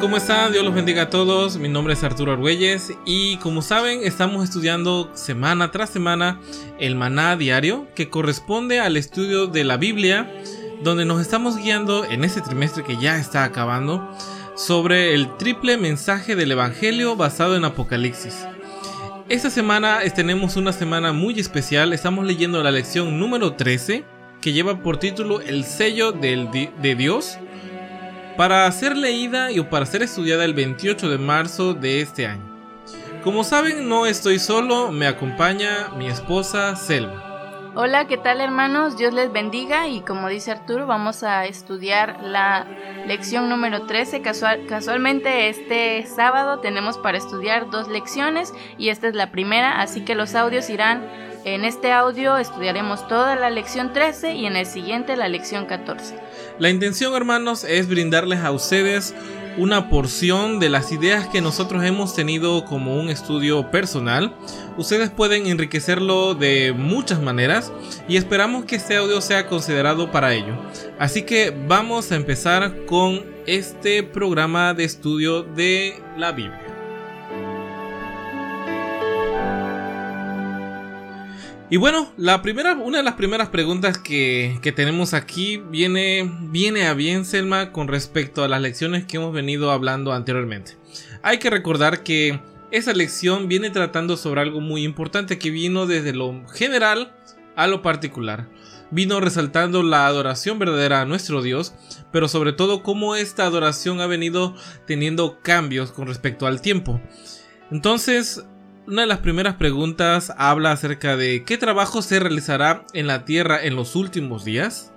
¿Cómo están? Dios los bendiga a todos. Mi nombre es Arturo Argüelles y como saben estamos estudiando semana tras semana el maná diario que corresponde al estudio de la Biblia donde nos estamos guiando en este trimestre que ya está acabando sobre el triple mensaje del Evangelio basado en Apocalipsis. Esta semana tenemos una semana muy especial, estamos leyendo la lección número 13 que lleva por título El sello del de Dios para ser leída y para ser estudiada el 28 de marzo de este año. Como saben, no estoy solo, me acompaña mi esposa Selma. Hola, ¿qué tal hermanos? Dios les bendiga y como dice Arturo, vamos a estudiar la lección número 13. Casual, casualmente este sábado tenemos para estudiar dos lecciones y esta es la primera, así que los audios irán en este audio estudiaremos toda la lección 13 y en el siguiente la lección 14. La intención, hermanos, es brindarles a ustedes una porción de las ideas que nosotros hemos tenido como un estudio personal. Ustedes pueden enriquecerlo de muchas maneras y esperamos que este audio sea considerado para ello. Así que vamos a empezar con este programa de estudio de la Biblia. Y bueno, la primera, una de las primeras preguntas que, que, tenemos aquí viene, viene a bien, Selma, con respecto a las lecciones que hemos venido hablando anteriormente. Hay que recordar que esa lección viene tratando sobre algo muy importante que vino desde lo general a lo particular. Vino resaltando la adoración verdadera a nuestro Dios, pero sobre todo cómo esta adoración ha venido teniendo cambios con respecto al tiempo. Entonces, una de las primeras preguntas habla acerca de qué trabajo se realizará en la Tierra en los últimos días.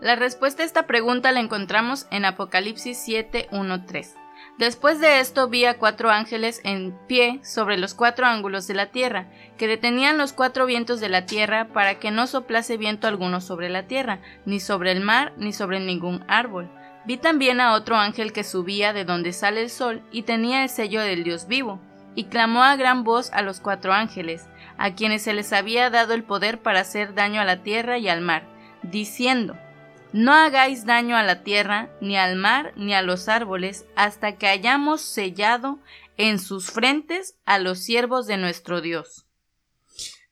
La respuesta a esta pregunta la encontramos en Apocalipsis 7.1.3. Después de esto vi a cuatro ángeles en pie sobre los cuatro ángulos de la tierra, que detenían los cuatro vientos de la tierra para que no soplase viento alguno sobre la tierra, ni sobre el mar, ni sobre ningún árbol. Vi también a otro ángel que subía de donde sale el sol y tenía el sello del Dios vivo, y clamó a gran voz a los cuatro ángeles, a quienes se les había dado el poder para hacer daño a la tierra y al mar, diciendo, No hagáis daño a la tierra, ni al mar, ni a los árboles, hasta que hayamos sellado en sus frentes a los siervos de nuestro Dios.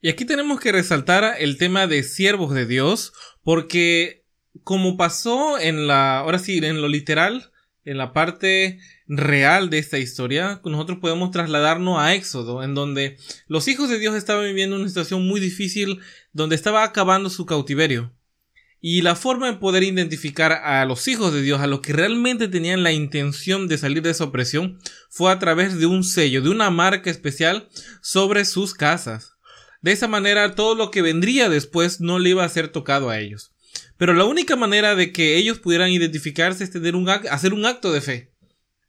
Y aquí tenemos que resaltar el tema de siervos de Dios, porque como pasó en la, ahora sí, en lo literal, en la parte real de esta historia, nosotros podemos trasladarnos a Éxodo, en donde los hijos de Dios estaban viviendo una situación muy difícil, donde estaba acabando su cautiverio. Y la forma de poder identificar a los hijos de Dios, a los que realmente tenían la intención de salir de esa opresión, fue a través de un sello, de una marca especial sobre sus casas. De esa manera, todo lo que vendría después no le iba a ser tocado a ellos. Pero la única manera de que ellos pudieran identificarse es tener un hacer un acto de fe.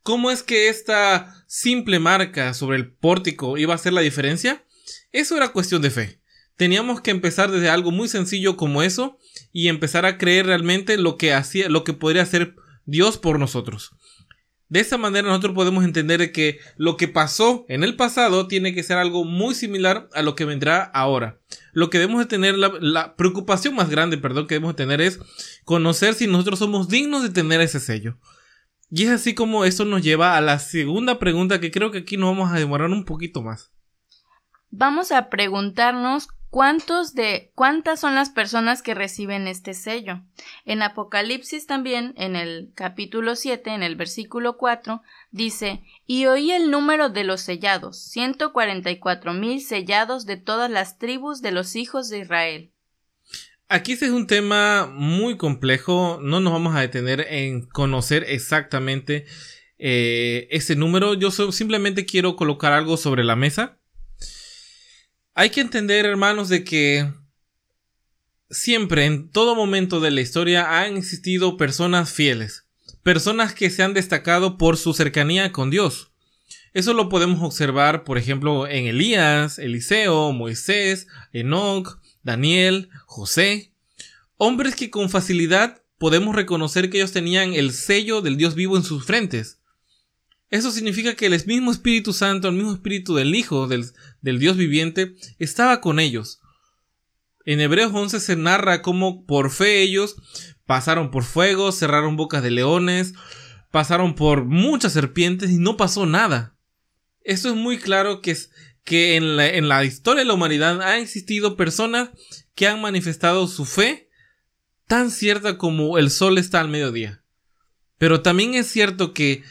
¿Cómo es que esta simple marca sobre el pórtico iba a hacer la diferencia? Eso era cuestión de fe. Teníamos que empezar desde algo muy sencillo como eso y empezar a creer realmente lo que hacía, lo que podría hacer Dios por nosotros. De esa manera nosotros podemos entender que lo que pasó en el pasado tiene que ser algo muy similar a lo que vendrá ahora. Lo que debemos de tener, la, preocupación más grande, perdón, que debemos de tener es conocer si nosotros somos dignos de tener ese sello. Y es así como esto nos lleva a la segunda pregunta que creo que aquí nos vamos a demorar un poquito más. Vamos a preguntarnos ¿Cuántos de cuántas son las personas que reciben este sello? En Apocalipsis también, en el capítulo 7, en el versículo 4, dice, y oí el número de los sellados, ciento cuarenta y cuatro mil sellados de todas las tribus de los hijos de Israel. Aquí este es un tema muy complejo, no nos vamos a detener en conocer exactamente eh, ese número, yo simplemente quiero colocar algo sobre la mesa hay que entender, hermanos, de que siempre, en todo momento de la historia, han existido personas fieles, personas que se han destacado por su cercanía con Dios. Eso lo podemos observar, por ejemplo, en Elías, Eliseo, Moisés, Enoch, Daniel, José. Hombres que con facilidad podemos reconocer que ellos tenían el sello del Dios vivo en sus frentes. Eso significa que el mismo Espíritu Santo, el mismo Espíritu del Hijo, del, del Dios viviente, estaba con ellos. En Hebreos 11 se narra cómo por fe ellos pasaron por fuego, cerraron bocas de leones, pasaron por muchas serpientes y no pasó nada. Eso es muy claro que, es, que en, la, en la historia de la humanidad han existido personas que han manifestado su fe tan cierta como el sol está al mediodía. Pero también es cierto que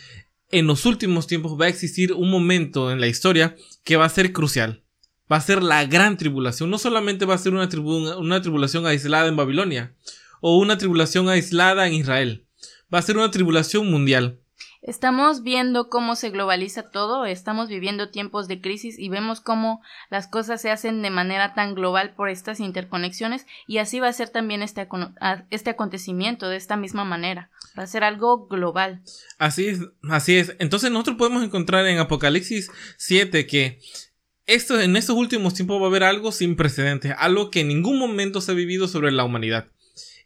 en los últimos tiempos va a existir un momento en la historia que va a ser crucial. Va a ser la gran tribulación. No solamente va a ser una, tribulación aislada en Babilonia o una tribulación aislada en Israel. Va a ser una tribulación mundial. Estamos viendo cómo se globaliza todo, estamos viviendo tiempos de crisis y vemos cómo las cosas se hacen de manera tan global por estas interconexiones y así va a ser también este, este acontecimiento de esta misma manera. Va a ser algo global. Así es, así es. Entonces nosotros podemos encontrar en Apocalipsis 7 que esto, en estos últimos tiempos va a haber algo sin precedentes, algo que en ningún momento se ha vivido sobre la humanidad.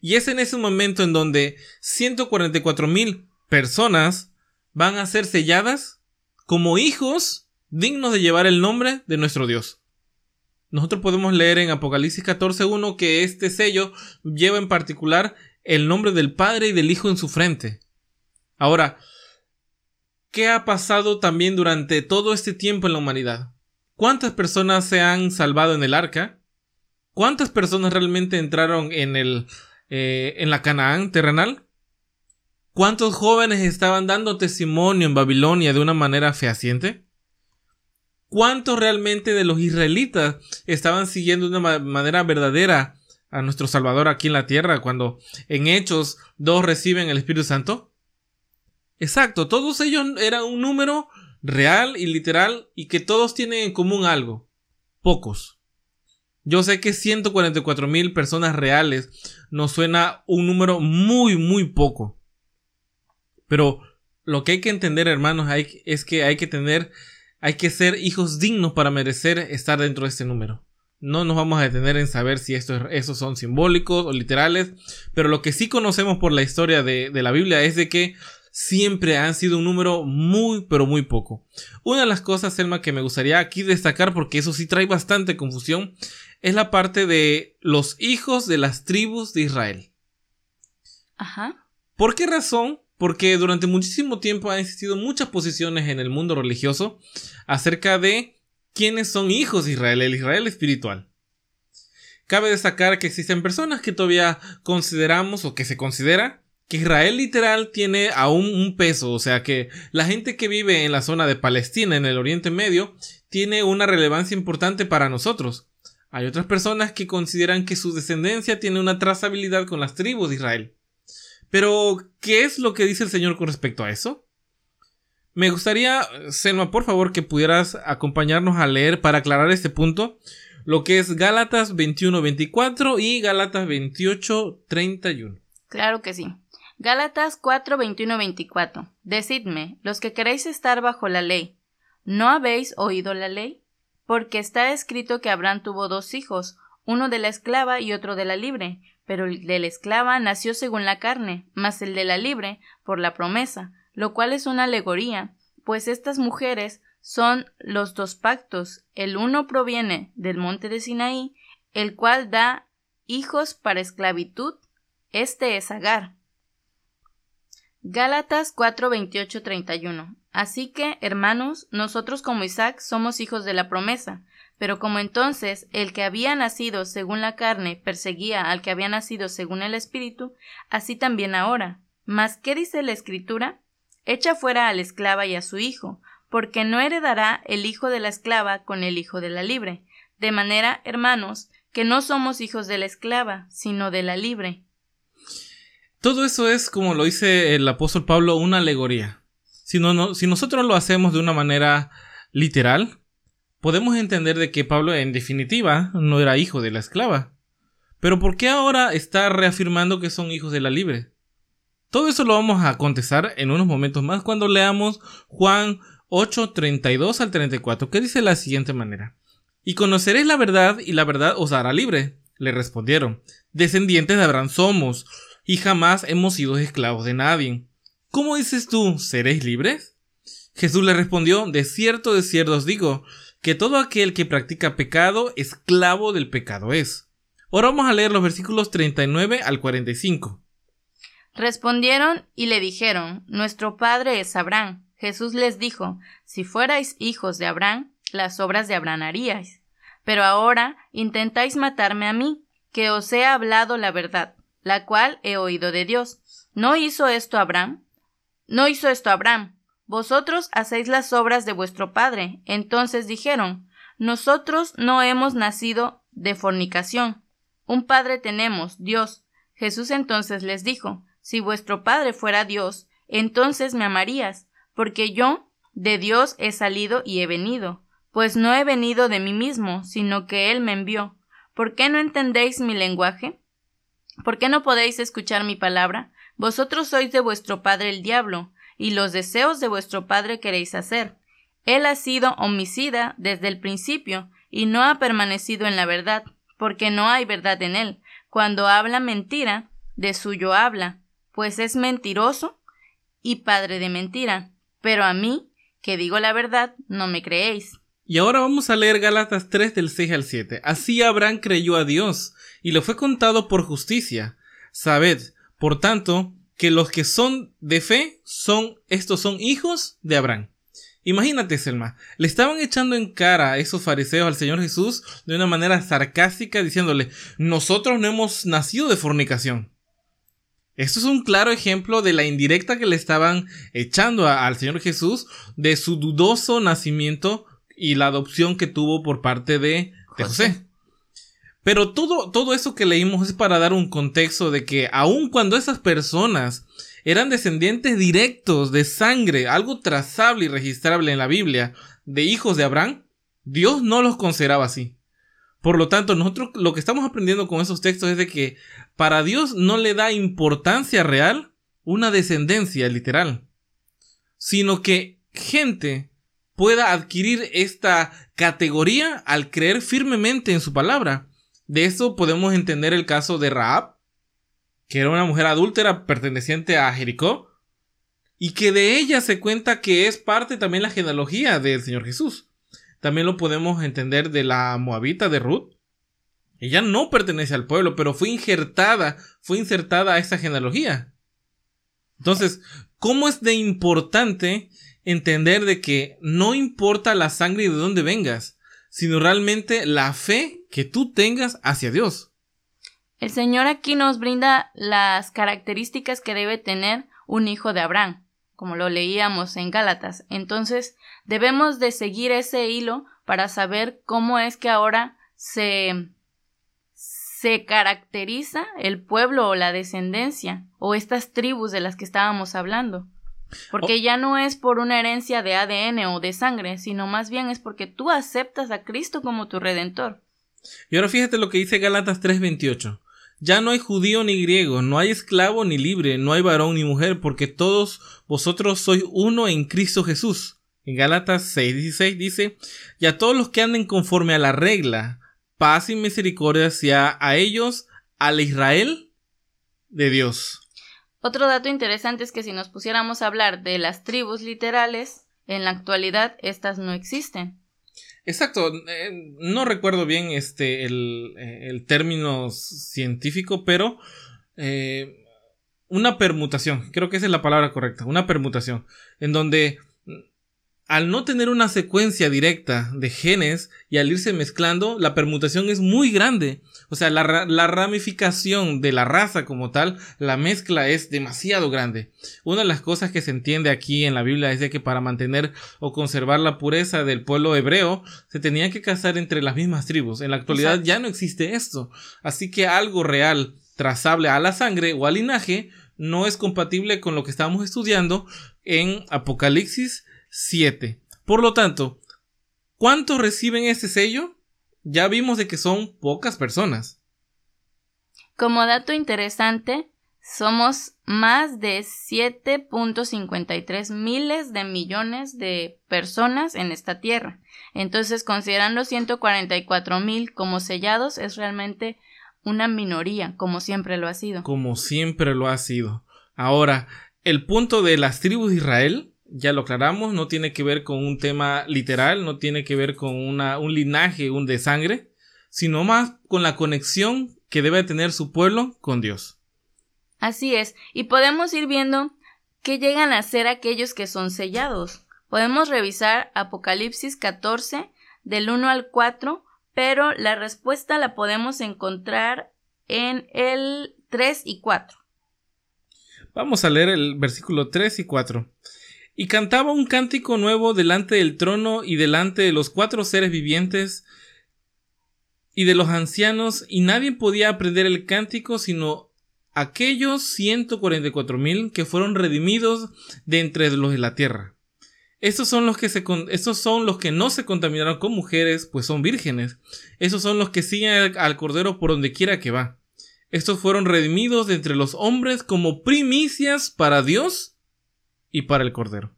Y es en ese momento en donde 144 mil personas van a ser selladas como hijos dignos de llevar el nombre de nuestro Dios. Nosotros podemos leer en Apocalipsis 14.1 que este sello lleva en particular el nombre del Padre y del Hijo en su frente. Ahora, ¿qué ha pasado también durante todo este tiempo en la humanidad? ¿Cuántas personas se han salvado en el arca? ¿Cuántas personas realmente entraron en el eh, en la Canaán terrenal? ¿Cuántos jóvenes estaban dando testimonio en Babilonia de una manera fehaciente? ¿Cuántos realmente de los israelitas estaban siguiendo de una manera verdadera a nuestro Salvador aquí en la tierra cuando en Hechos dos reciben el Espíritu Santo? Exacto, todos ellos eran un número real y literal y que todos tienen en común algo. Pocos. Yo sé que 144 mil personas reales nos suena un número muy, muy poco. Pero lo que hay que entender, hermanos, es que hay que tener, hay que ser hijos dignos para merecer estar dentro de este número. No nos vamos a detener en saber si estos, esos son simbólicos o literales, pero lo que sí conocemos por la historia de, de la Biblia es de que siempre han sido un número muy, pero muy poco. Una de las cosas, Selma, que me gustaría aquí destacar, porque eso sí trae bastante confusión, es la parte de los hijos de las tribus de Israel. Ajá. ¿Por qué razón? Porque durante muchísimo tiempo han existido muchas posiciones en el mundo religioso acerca de quiénes son hijos de Israel, el Israel espiritual. Cabe destacar que existen personas que todavía consideramos o que se considera que Israel literal tiene aún un peso, o sea que la gente que vive en la zona de Palestina, en el Oriente Medio, tiene una relevancia importante para nosotros. Hay otras personas que consideran que su descendencia tiene una trazabilidad con las tribus de Israel. Pero, ¿qué es lo que dice el Señor con respecto a eso? Me gustaría, Selma, por favor, que pudieras acompañarnos a leer para aclarar este punto lo que es Gálatas 21-24 y Gálatas 28-31. Claro que sí. Gálatas 4, 24. Decidme, los que queréis estar bajo la ley, ¿no habéis oído la ley? Porque está escrito que Abraham tuvo dos hijos, uno de la esclava y otro de la libre, pero el de la esclava nació según la carne, mas el de la libre por la promesa, lo cual es una alegoría, pues estas mujeres son los dos pactos, el uno proviene del monte de Sinaí, el cual da hijos para esclavitud, este es Agar. Gálatas 4, 31. Así que, hermanos, nosotros como Isaac somos hijos de la promesa, pero como entonces el que había nacido según la carne perseguía al que había nacido según el Espíritu, así también ahora. Mas, ¿qué dice la Escritura? Echa fuera a la esclava y a su hijo, porque no heredará el hijo de la esclava con el hijo de la libre. De manera, hermanos, que no somos hijos de la esclava, sino de la libre. Todo eso es, como lo dice el apóstol Pablo, una alegoría. Si, no, si nosotros lo hacemos de una manera literal, podemos entender de que Pablo en definitiva no era hijo de la esclava. Pero ¿por qué ahora está reafirmando que son hijos de la libre? Todo eso lo vamos a contestar en unos momentos más cuando leamos Juan 8, 32 al 34, que dice de la siguiente manera. Y conoceréis la verdad, y la verdad os hará libre. Le respondieron, descendientes de Abraham somos, y jamás hemos sido esclavos de nadie. ¿Cómo dices tú, seréis libres? Jesús le respondió, de cierto, de cierto os digo, que todo aquel que practica pecado, esclavo del pecado es. Ahora vamos a leer los versículos 39 al 45. Respondieron y le dijeron, Nuestro padre es Abraham. Jesús les dijo, Si fuerais hijos de Abraham, las obras de Abraham haríais. Pero ahora intentáis matarme a mí, que os he hablado la verdad, la cual he oído de Dios. ¿No hizo esto Abraham? No hizo esto Abraham. Vosotros hacéis las obras de vuestro padre. Entonces dijeron, Nosotros no hemos nacido de fornicación. Un padre tenemos, Dios. Jesús entonces les dijo, Si vuestro padre fuera Dios, entonces me amarías, porque yo de Dios he salido y he venido pues no he venido de mí mismo, sino que Él me envió. ¿Por qué no entendéis mi lenguaje? ¿Por qué no podéis escuchar mi palabra? Vosotros sois de vuestro padre el diablo, y los deseos de vuestro padre queréis hacer. Él ha sido homicida desde el principio, y no ha permanecido en la verdad, porque no hay verdad en él. Cuando habla mentira, de suyo habla, pues es mentiroso y padre de mentira. Pero a mí, que digo la verdad, no me creéis. Y ahora vamos a leer Gálatas 3 del 6 al 7. Así Abraham creyó a Dios, y le fue contado por justicia. Sabed, por tanto, que los que son de fe son, estos son hijos de Abraham. Imagínate, Selma, le estaban echando en cara a esos fariseos al Señor Jesús de una manera sarcástica, diciéndole, nosotros no hemos nacido de fornicación. Esto es un claro ejemplo de la indirecta que le estaban echando al Señor Jesús de su dudoso nacimiento y la adopción que tuvo por parte de, José. Pero todo, todo eso que leímos es para dar un contexto de que aun cuando esas personas eran descendientes directos de sangre, algo trazable y registrable en la Biblia, de hijos de Abraham, Dios no los consideraba así. Por lo tanto, nosotros lo que estamos aprendiendo con esos textos es de que para Dios no le da importancia real una descendencia literal, sino que gente pueda adquirir esta categoría al creer firmemente en su palabra. De eso podemos entender el caso de Raab, que era una mujer adúltera perteneciente a Jericó, y que de ella se cuenta que es parte también la genealogía del Señor Jesús. También lo podemos entender de la moabita de Ruth. Ella no pertenece al pueblo, pero fue injertada, fue insertada a esa genealogía. Entonces, ¿cómo es de importante entender de que no importa la sangre y de dónde vengas, sino realmente la fe que tú tengas hacia Dios. El Señor aquí nos brinda las características que debe tener un hijo de Abraham, como lo leíamos en Gálatas. Entonces, debemos de seguir ese hilo para saber cómo es que ahora se se caracteriza el pueblo o la descendencia o estas tribus de las que estábamos hablando. Porque oh. ya no es por una herencia de ADN o de sangre, sino más bien es porque tú aceptas a Cristo como tu redentor. Y ahora fíjate lo que dice Galatas 3:28. Ya no hay judío ni griego, no hay esclavo ni libre, no hay varón ni mujer, porque todos vosotros sois uno en Cristo Jesús. En Galatas 6:16 dice, y a todos los que anden conforme a la regla, paz y misericordia sea a ellos, al Israel de Dios. Otro dato interesante es que si nos pusiéramos a hablar de las tribus literales, en la actualidad estas no existen. Exacto, eh, no recuerdo bien este el, eh, término científico, pero eh, una permutación, creo que esa es la palabra correcta, una permutación, en donde al no tener una secuencia directa de genes y al irse mezclando, la permutación es muy grande. O sea, la, ramificación de la raza como tal, la mezcla es demasiado grande. Una de las cosas que se entiende aquí en la Biblia es de que para mantener o conservar la pureza del pueblo hebreo, se tenía que casar entre las mismas tribus. En la actualidad ya no existe esto. Así que algo real, trazable a la sangre o al linaje, no es compatible con lo que estamos estudiando en Apocalipsis 7. Por lo tanto, ¿cuántos reciben ese sello? Ya vimos de que son pocas personas. Como dato interesante, somos más de 7.53 miles de millones de personas en esta tierra. Entonces, considerando 144 mil como sellados, es realmente una minoría, como siempre lo ha sido. Como siempre lo ha sido. Ahora, el punto de las tribus de Israel, ya lo aclaramos, no tiene que ver con un tema literal, no tiene que ver con una, un linaje, un de sangre, sino más con la conexión que debe tener su pueblo con Dios. Así es, y podemos ir viendo qué llegan a ser aquellos que son sellados. Podemos revisar Apocalipsis 14 del 1 al 4, pero la respuesta la podemos encontrar en el 3 y 4. Vamos a leer el versículo 3 y 4. Y cantaba un cántico nuevo delante del trono y delante de los cuatro seres vivientes y de los ancianos, y nadie podía aprender el cántico sino aquellos 144 mil que fueron redimidos de entre los de la tierra. Estos son los que se estos son los que no se contaminaron con mujeres, pues son vírgenes. Estos son los que siguen al, cordero por donde quiera que va. Estos fueron redimidos de entre los hombres como primicias para Dios y para el cordero.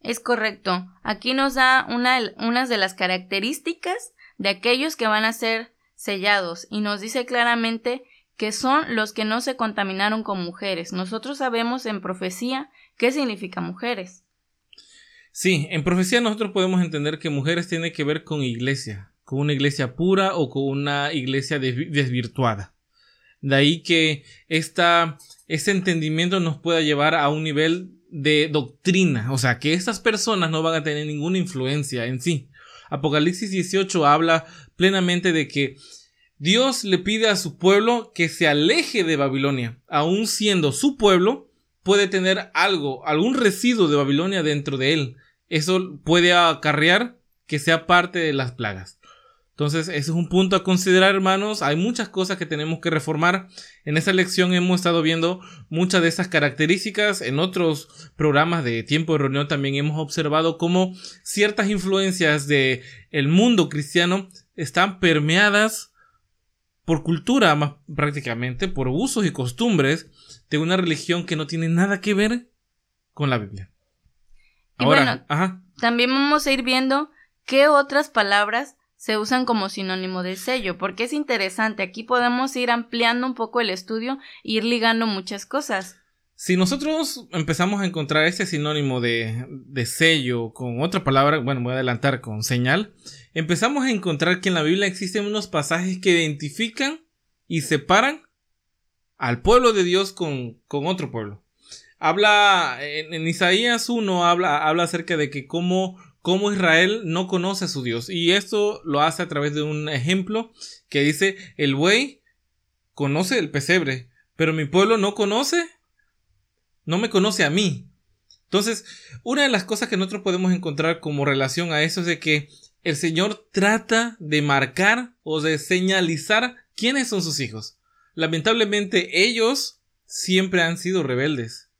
Es correcto. Aquí nos da una, unas de las características de aquellos que van a ser sellados y nos dice claramente que son los que no se contaminaron con mujeres. Nosotros sabemos en profecía qué significa mujeres. Sí, en profecía nosotros podemos entender que mujeres tiene que ver con iglesia, con una iglesia pura o con una iglesia desvirtuada. De ahí que esta, este entendimiento nos pueda llevar a un nivel de doctrina, o sea, que estas personas no van a tener ninguna influencia en sí. Apocalipsis 18 habla plenamente de que Dios le pide a su pueblo que se aleje de Babilonia, aun siendo su pueblo, puede tener algo, algún residuo de Babilonia dentro de él. Eso puede acarrear que sea parte de las plagas. Entonces, ese es un punto a considerar, hermanos. Hay muchas cosas que tenemos que reformar. En esta lección hemos estado viendo muchas de esas características. En otros programas de tiempo de reunión también hemos observado cómo ciertas influencias de el mundo cristiano están permeadas por cultura, más prácticamente, por usos y costumbres de una religión que no tiene nada que ver con la Biblia. Ahora, también vamos a ir viendo qué otras palabras se usan como sinónimo de sello, porque es interesante, aquí podemos ir ampliando un poco el estudio e ir ligando muchas cosas. Si nosotros empezamos a encontrar este sinónimo de, de sello con otra palabra, bueno, voy a adelantar con señal, empezamos a encontrar que en la Biblia existen unos pasajes que identifican y separan al pueblo de Dios con, con otro pueblo. Habla, en, Isaías 1 habla, habla acerca de que cómo cómo Israel no conoce a su Dios. Y esto lo hace a través de un ejemplo que dice, el buey conoce el pesebre, pero mi pueblo no conoce, no me conoce a mí. Entonces, una de las cosas que nosotros podemos encontrar como relación a eso es de que el Señor trata de marcar o de señalizar quiénes son sus hijos. Lamentablemente ellos siempre han sido rebeldes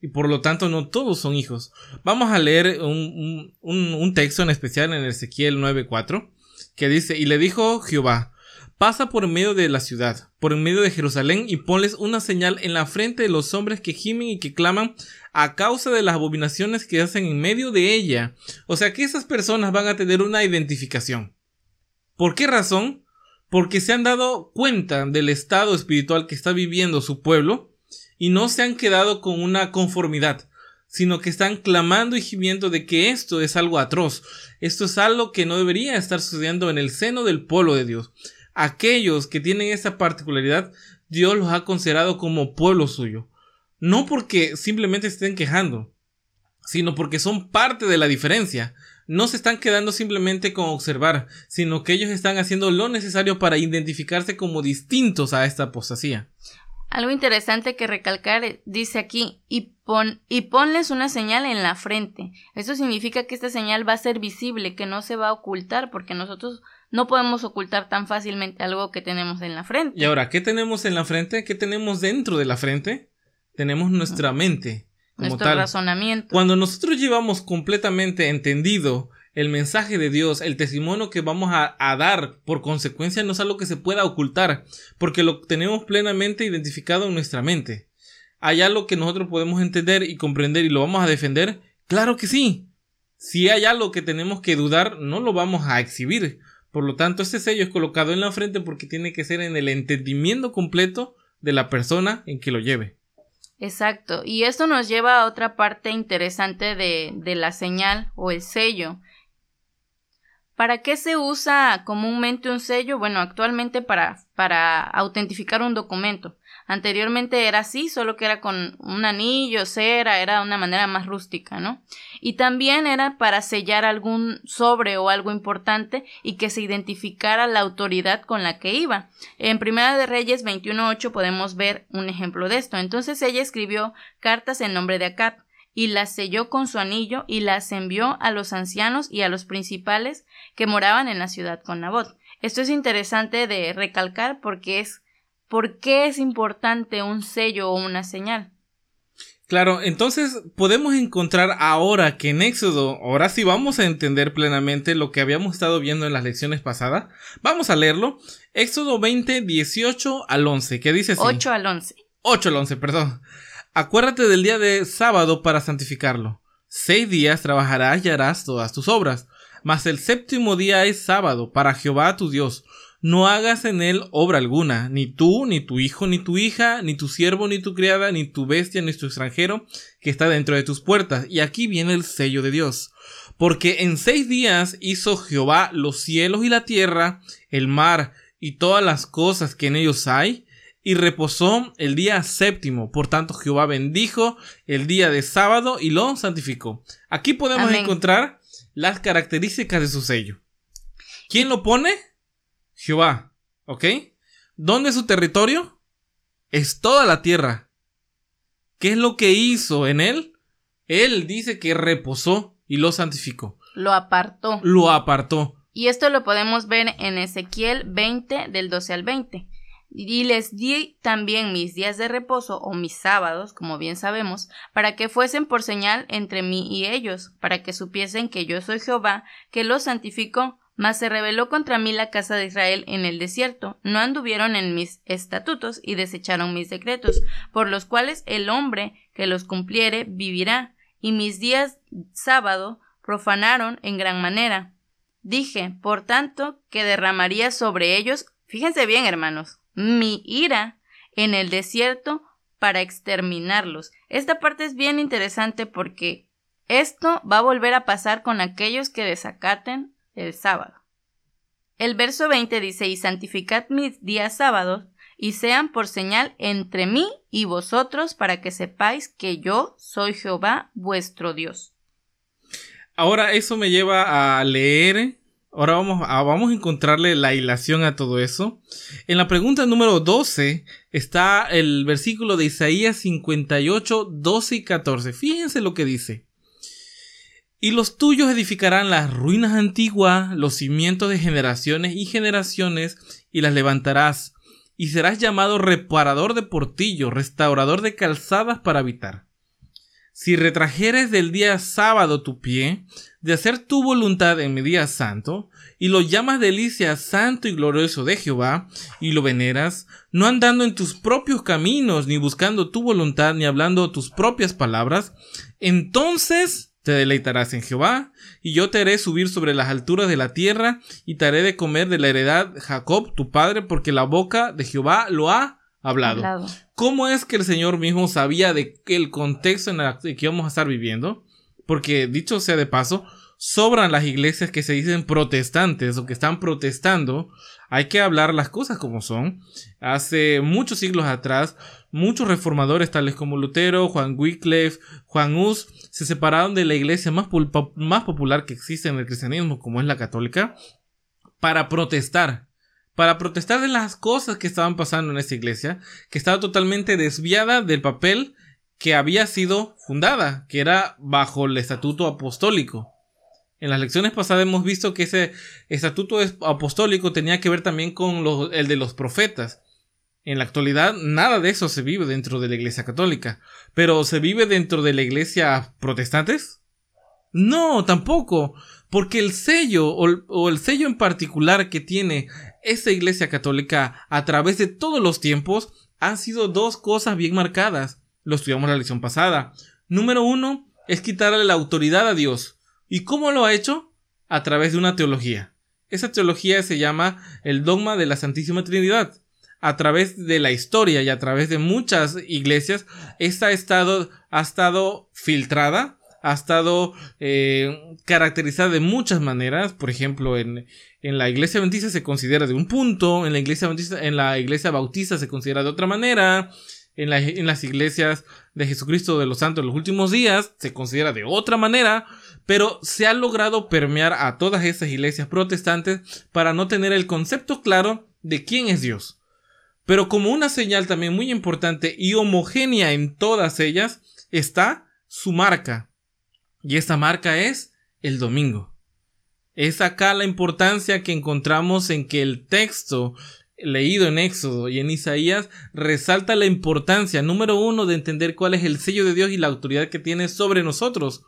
y por lo tanto no todos son hijos. Vamos a leer un, texto en especial en Ezequiel 9:4 que dice, y le dijo Jehová, pasa por medio de la ciudad, por en medio de Jerusalén, y ponles una señal en la frente de los hombres que gimen y que claman a causa de las abominaciones que hacen en medio de ella. O sea que esas personas van a tener una identificación. ¿Por qué razón? Porque se han dado cuenta del estado espiritual que está viviendo su pueblo y no se han quedado con una conformidad, sino que están clamando y gimiendo de que esto es algo atroz, esto es algo que no debería estar sucediendo en el seno del pueblo de Dios. Aquellos que tienen esa particularidad, Dios los ha considerado como pueblo suyo, no porque simplemente estén quejando, sino porque son parte de la diferencia. No se están quedando simplemente con observar, sino que ellos están haciendo lo necesario para identificarse como distintos a esta apostasía. Algo interesante que recalcar eh, dice aquí, y, pon, y ponles una señal en la frente. Eso significa que esta señal va a ser visible, que no se va a ocultar, porque nosotros no podemos ocultar tan fácilmente algo que tenemos en la frente. Y ahora, ¿qué tenemos en la frente? ¿Qué tenemos dentro de la frente? Tenemos nuestra mente. Nuestro razonamiento. Cuando nosotros llevamos completamente entendido el mensaje de Dios, el testimonio que vamos a, dar, por consecuencia no es algo que se pueda ocultar, porque lo tenemos plenamente identificado en nuestra mente. ¿Hay algo que nosotros podemos entender y comprender y lo vamos a defender? Claro que sí. Si hay algo que tenemos que dudar, no lo vamos a exhibir. Por lo tanto, este sello es colocado en la frente porque tiene que ser en el entendimiento completo de la persona en que lo lleve. Exacto. Y esto nos lleva a otra parte interesante de, de la señal o el sello. ¿Para qué se usa comúnmente un sello? Bueno, actualmente para, para autentificar un documento. Anteriormente era así, solo que era con un anillo, cera, era una manera más rústica, ¿no? Y también era para sellar algún sobre o algo importante y que se identificara la autoridad con la que iba. En Primera de Reyes 21.8 podemos ver un ejemplo de esto. Entonces ella escribió cartas en nombre de Acab y las selló con su anillo y las envió a los ancianos y a los principales que moraban en la ciudad con Nabot. Esto es interesante de recalcar porque es ¿Por qué es importante un sello o una señal? Claro, entonces podemos encontrar ahora que en Éxodo, ahora sí vamos a entender plenamente lo que habíamos estado viendo en las lecciones pasadas. Vamos a leerlo. Éxodo 20, 18 al 11, ¿qué dice así? 8 al 11. 8 al 11, perdón. Acuérdate del día de sábado para santificarlo. Seis días trabajarás y harás todas tus obras. Mas el séptimo día es sábado para Jehová tu Dios no hagas en él obra alguna, ni tú, ni tu hijo, ni tu hija, ni tu siervo, ni tu criada, ni tu bestia, ni tu extranjero, que está dentro de tus puertas. Y aquí viene el sello de Dios. Porque en seis días hizo Jehová los cielos y la tierra, el mar y todas las cosas que en ellos hay, y reposó el día séptimo. Por tanto, Jehová bendijo el día de sábado y lo santificó. Aquí podemos encontrar las características de su sello. ¿Quién lo pone? Jehová, ¿ok? ¿Dónde es su territorio? Es toda la tierra. ¿Qué es lo que hizo en él? Él dice que reposó y lo santificó. Lo apartó. Lo apartó. Y esto lo podemos ver en Ezequiel 20 del 12 al 20. Y les di también mis días de reposo o mis sábados, como bien sabemos, para que fuesen por señal entre mí y ellos, para que supiesen que yo soy Jehová, que los santificó. Mas se rebeló contra mí la casa de Israel en el desierto, no anduvieron en mis estatutos y desecharon mis decretos, por los cuales el hombre que los cumpliere vivirá, y mis días sábado profanaron en gran manera. Dije, por tanto, que derramaría sobre ellos, fíjense bien, hermanos, mi ira en el desierto para exterminarlos. Esta parte es bien interesante porque esto va a volver a pasar con aquellos que desacaten el sábado. El verso 20 dice, y santificad mis días sábados, y sean por señal entre mí y vosotros, para que sepáis que yo soy Jehová vuestro Dios. Ahora eso me lleva a leer, ahora vamos a, vamos a encontrarle la hilación a todo eso. En la pregunta número 12 está el versículo de Isaías 58, 12 y 14. Fíjense lo que dice. Y los tuyos edificarán las ruinas antiguas, los cimientos de generaciones y generaciones, y las levantarás, y serás llamado reparador de portillo, restaurador de calzadas para habitar. Si retrajeres del día sábado tu pie, de hacer tu voluntad en mi día santo, y lo llamas delicia santo y glorioso de Jehová, y lo veneras, no andando en tus propios caminos, ni buscando tu voluntad, ni hablando tus propias palabras, entonces te deleitarás en Jehová, y yo te haré subir sobre las alturas de la tierra, y te haré de comer de la heredad Jacob, tu padre, porque la boca de Jehová lo ha hablado. ¿Cómo es que el Señor mismo sabía de el contexto en el que íbamos a estar viviendo? Porque, dicho sea de paso, sobran las iglesias que se dicen protestantes o que están protestando. Hay que hablar las cosas como son. Hace muchos siglos atrás, muchos reformadores tales como Lutero, Juan Wycliffe, Juan Hus, se separaron de la iglesia más, más popular que existe en el cristianismo, como es la católica, para protestar. Para protestar de las cosas que estaban pasando en esta iglesia, que estaba totalmente desviada del papel que había sido fundada, que era bajo el estatuto apostólico. En las lecciones pasadas hemos visto que ese estatuto apostólico tenía que ver también con el de los profetas. En la actualidad nada de eso se vive dentro de la Iglesia Católica. ¿Pero se vive dentro de la Iglesia protestantes? No, tampoco. Porque el sello o, el sello en particular que tiene esa iglesia católica a través de todos los tiempos han sido dos cosas bien marcadas. Lo estudiamos la lección pasada. Número uno es quitarle la autoridad a Dios. ¿Y cómo lo ha hecho? A través de una teología. Esa teología se llama el dogma de la Santísima Trinidad. A través de la historia y a través de muchas iglesias, esta ha estado, ha estado filtrada, ha estado eh, caracterizada de muchas maneras. Por ejemplo, en, en, la iglesia adventista se considera de un punto, en la iglesia bautista, en la iglesia bautista se considera de otra manera, en, las iglesias de Jesucristo de los Santos en los últimos días se considera de otra manera, pero se ha logrado permear a todas esas iglesias protestantes para no tener el concepto claro de quién es Dios. Pero como una señal también muy importante y homogénea en todas ellas está su marca. Y esa marca es el domingo. Es acá la importancia que encontramos en que el texto leído en Éxodo y en Isaías resalta la importancia, número uno, de entender cuál es el sello de Dios y la autoridad que tiene sobre nosotros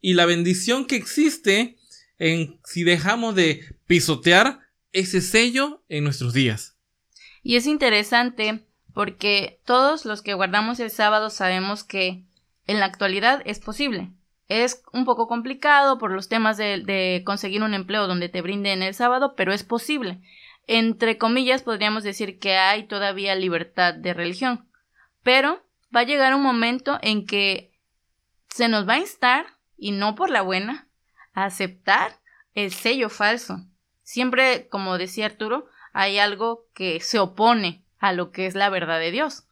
y la bendición que existe en si dejamos de pisotear ese sello en nuestros días. Y es interesante porque todos los que guardamos el sábado sabemos que en la actualidad es posible. Es un poco complicado por los temas de, de conseguir un empleo donde te brinden el sábado, pero es posible entre comillas podríamos decir que hay todavía libertad de religión. Pero va a llegar un momento en que se nos va a instar, y no por la buena, a aceptar el sello falso. Siempre, como decía Arturo, hay algo que se opone a lo que es la verdad de Dios.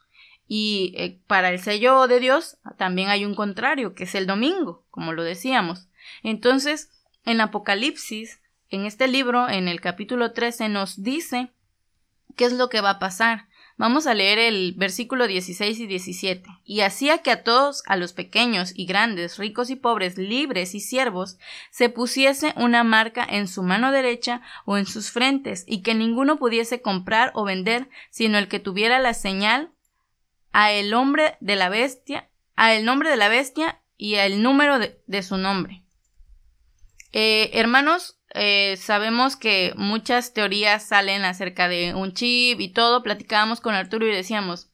Y eh, para el sello de Dios también hay un contrario, que es el domingo, como lo decíamos. Entonces, en Apocalipsis en este libro, en el capítulo 13, nos dice qué es lo que va a pasar. Vamos a leer el versículo 16 y 17. Y hacía que a todos, a los pequeños y grandes, ricos y pobres, libres y siervos, se pusiese una marca en su mano derecha o en sus frentes, y que ninguno pudiese comprar o vender, sino el que tuviera la señal a el hombre de la bestia, a el nombre de la bestia y al número de, su nombre. Eh, hermanos, eh, sabemos que muchas teorías salen acerca de un chip y todo. Platicábamos con Arturo y decíamos,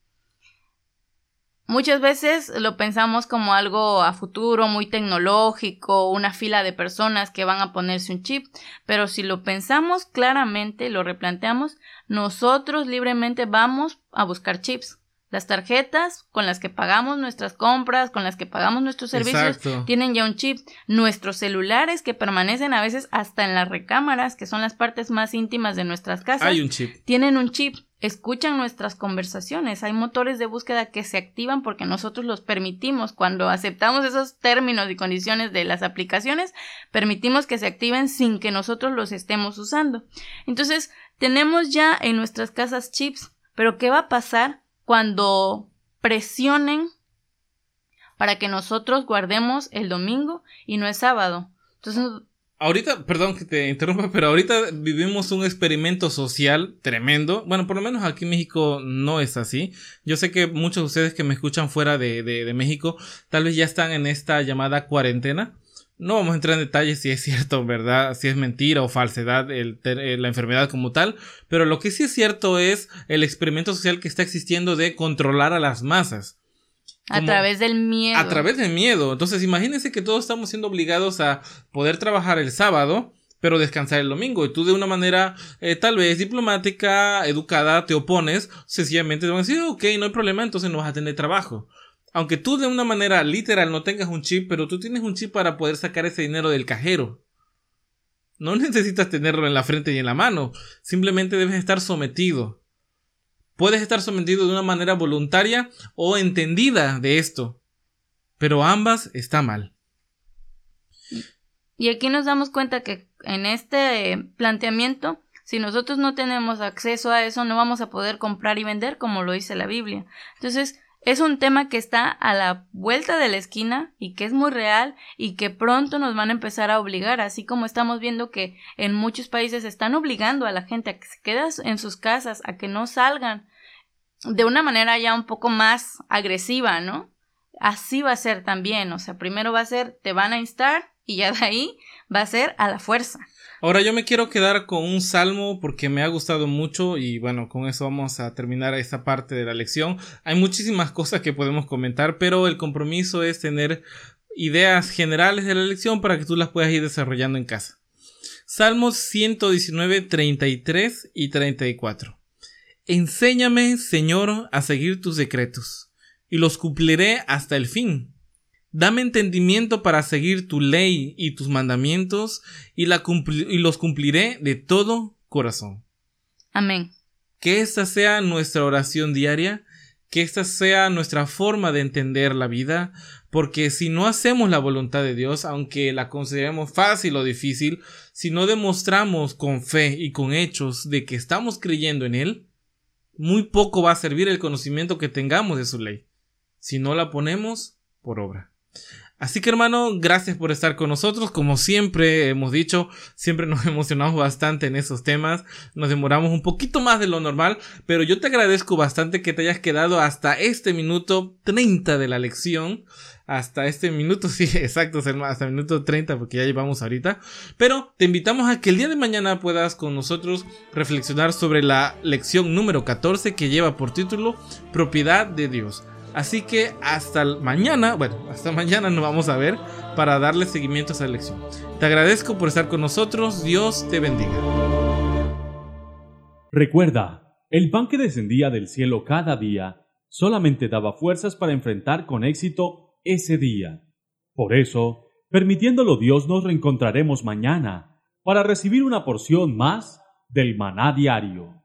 muchas veces lo pensamos como algo a futuro, muy tecnológico, una fila de personas que van a ponerse un chip, pero si lo pensamos claramente, lo replanteamos, nosotros libremente vamos a buscar chips. Las tarjetas con las que pagamos nuestras compras, con las que pagamos nuestros servicios, tienen ya un chip. Nuestros celulares que permanecen a veces hasta en las recámaras, que son las partes más íntimas de nuestras casas, Hay un chip. tienen un chip. Escuchan nuestras conversaciones. Hay motores de búsqueda que se activan porque nosotros los permitimos. Cuando aceptamos esos términos y condiciones de las aplicaciones, permitimos que se activen sin que nosotros los estemos usando. Entonces, tenemos ya en nuestras casas chips. Pero ¿qué va a pasar cuando presionen para que nosotros guardemos el domingo y no el sábado. Entonces, ahorita, perdón que te interrumpa, pero ahorita vivimos un experimento social tremendo. Bueno, por lo menos aquí en México no es así. Yo sé que muchos de ustedes que me escuchan fuera de, de México tal vez ya están en esta llamada cuarentena. No vamos a entrar en detalles si es cierto, ¿verdad? Si es mentira o falsedad el, eh, la enfermedad como tal, pero lo que sí es cierto es el experimento social que está existiendo de controlar a las masas. a través del miedo. A través del miedo. Entonces imagínense que todos estamos siendo obligados a poder trabajar el sábado, pero descansar el domingo. Y tú de una manera eh, tal vez diplomática, educada, te opones, sencillamente te van a decir, ok, no hay problema, entonces no vas a tener trabajo aunque tú de una manera literal no tengas un chip, pero tú tienes un chip para poder sacar ese dinero del cajero. No necesitas tenerlo en la frente y en la mano, simplemente debes estar sometido. Puedes estar sometido de una manera voluntaria o entendida de esto, pero ambas está mal. Y aquí nos damos cuenta que en este planteamiento, si nosotros no tenemos acceso a eso, no vamos a poder comprar y vender como lo dice la Biblia. Entonces, es un tema que está a la vuelta de la esquina y que es muy real y que pronto nos van a empezar a obligar, así como estamos viendo que en muchos países están obligando a la gente a que se quede en sus casas, a que no salgan de una manera ya un poco más agresiva, ¿no? Así va a ser también, o sea, primero va a ser, te van a instar y ya de ahí va a ser a la fuerza. Ahora yo me quiero quedar con un salmo porque me ha gustado mucho y bueno, con eso vamos a terminar esta parte de la lección. Hay muchísimas cosas que podemos comentar, pero el compromiso es tener ideas generales de la lección para que tú las puedas ir desarrollando en casa. Salmos 119, 33 y 34. Enséñame, Señor, a seguir tus decretos, y los cumpliré hasta el fin. Dame entendimiento para seguir tu ley y tus mandamientos y, los cumpliré de todo corazón. Amén. Que esta sea nuestra oración diaria, que esta sea nuestra forma de entender la vida, porque si no hacemos la voluntad de Dios, aunque la consideremos fácil o difícil, si no demostramos con fe y con hechos de que estamos creyendo en Él, muy poco va a servir el conocimiento que tengamos de su ley, si no la ponemos por obra. Así que hermano, gracias por estar con nosotros. Como siempre hemos dicho, siempre nos emocionamos bastante en esos temas. Nos demoramos un poquito más de lo normal, pero yo te agradezco bastante que te hayas quedado hasta este minuto 30 de la lección. Hasta este minuto, sí, exacto, hasta el minuto 30 porque ya llevamos ahorita. Pero te invitamos a que el día de mañana puedas con nosotros reflexionar sobre la lección número 14 que lleva por título Propiedad de Dios. Así que hasta mañana, bueno, hasta mañana nos vamos a ver para darle seguimiento a esa lección. Te agradezco por estar con nosotros, Dios te bendiga. Recuerda, el pan que descendía del cielo cada día solamente daba fuerzas para enfrentar con éxito ese día. Por eso, permitiéndolo Dios, nos reencontraremos mañana para recibir una porción más del maná diario.